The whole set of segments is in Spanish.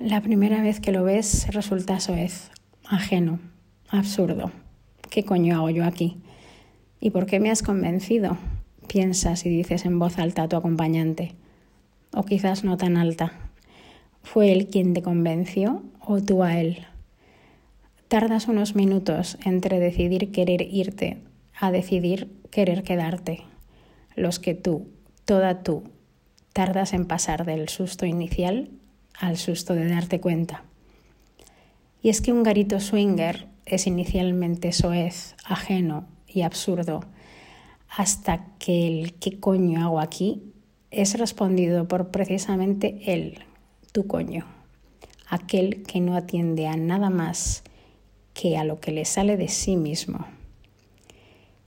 La primera vez que lo ves resulta soez, ajeno, absurdo. ¿Qué coño hago yo aquí? ¿Y por qué me has convencido? Piensas y dices en voz alta a tu acompañante. O quizás no tan alta. ¿Fue él quien te convenció o tú a él? Tardas unos minutos entre decidir querer irte a decidir querer quedarte. Los que tú, toda tú, tardas en pasar del susto inicial al susto de darte cuenta. Y es que un garito swinger es inicialmente soez, ajeno y absurdo, hasta que el ¿qué coño hago aquí? es respondido por precisamente él, tu coño, aquel que no atiende a nada más que a lo que le sale de sí mismo.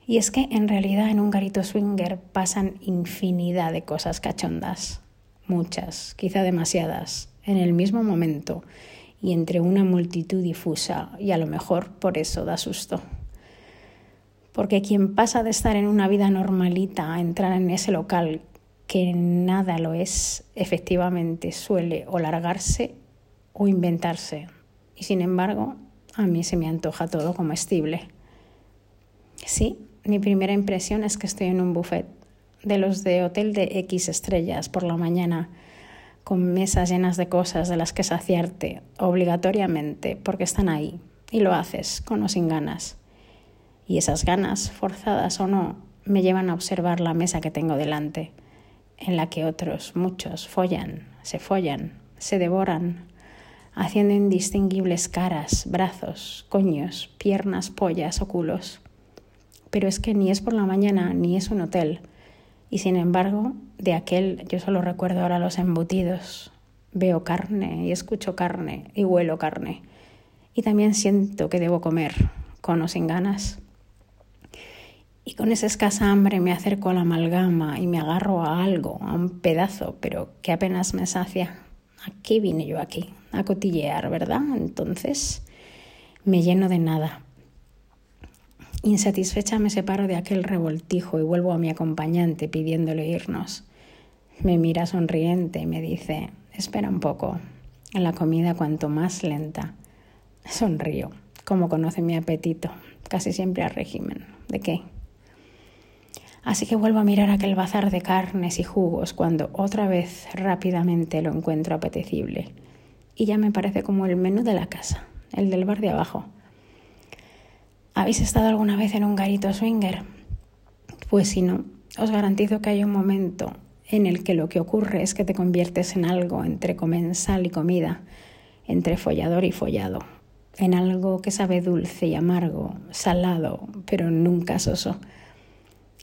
Y es que en realidad en un garito swinger pasan infinidad de cosas cachondas, muchas, quizá demasiadas, en el mismo momento y entre una multitud difusa y a lo mejor por eso da susto. Porque quien pasa de estar en una vida normalita a entrar en ese local que nada lo es, efectivamente suele o largarse o inventarse. Y sin embargo, a mí se me antoja todo comestible. Sí, mi primera impresión es que estoy en un buffet de los de hotel de X estrellas por la mañana, con mesas llenas de cosas de las que saciarte obligatoriamente porque están ahí y lo haces con o sin ganas. Y esas ganas, forzadas o no, me llevan a observar la mesa que tengo delante, en la que otros, muchos, follan, se follan, se devoran, haciendo indistinguibles caras, brazos, coños, piernas, pollas o culos. Pero es que ni es por la mañana ni es un hotel. Y sin embargo, de aquel yo solo recuerdo ahora los embutidos. Veo carne y escucho carne y huelo carne. Y también siento que debo comer, con o sin ganas. Y con esa escasa hambre me acerco a la amalgama y me agarro a algo, a un pedazo, pero que apenas me sacia. ¿A qué vine yo aquí? A cotillear, ¿verdad? Entonces me lleno de nada. Insatisfecha me separo de aquel revoltijo y vuelvo a mi acompañante pidiéndole irnos. Me mira sonriente y me dice, espera un poco, la comida cuanto más lenta. Sonrío, como conoce mi apetito, casi siempre a régimen. ¿De qué? Así que vuelvo a mirar aquel bazar de carnes y jugos cuando otra vez rápidamente lo encuentro apetecible. Y ya me parece como el menú de la casa, el del bar de abajo ¿Habéis estado alguna vez en un garito swinger? Pues si no, os garantizo que hay un momento en el que lo que ocurre es que te conviertes en algo entre comensal y comida, entre follador y follado, en algo que sabe dulce y amargo, salado, pero nunca soso.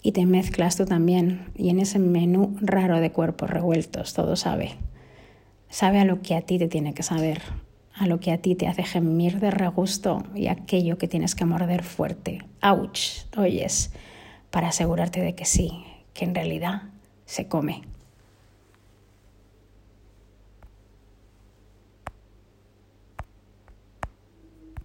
Y te mezclas tú también, y en ese menú raro de cuerpos revueltos todo sabe. Sabe a lo que a ti te tiene que saber, a lo que a ti te hace gemir de regusto y aquello que tienes que morder fuerte. ¡Auch! Oyes, para asegurarte de que sí, que en realidad se come.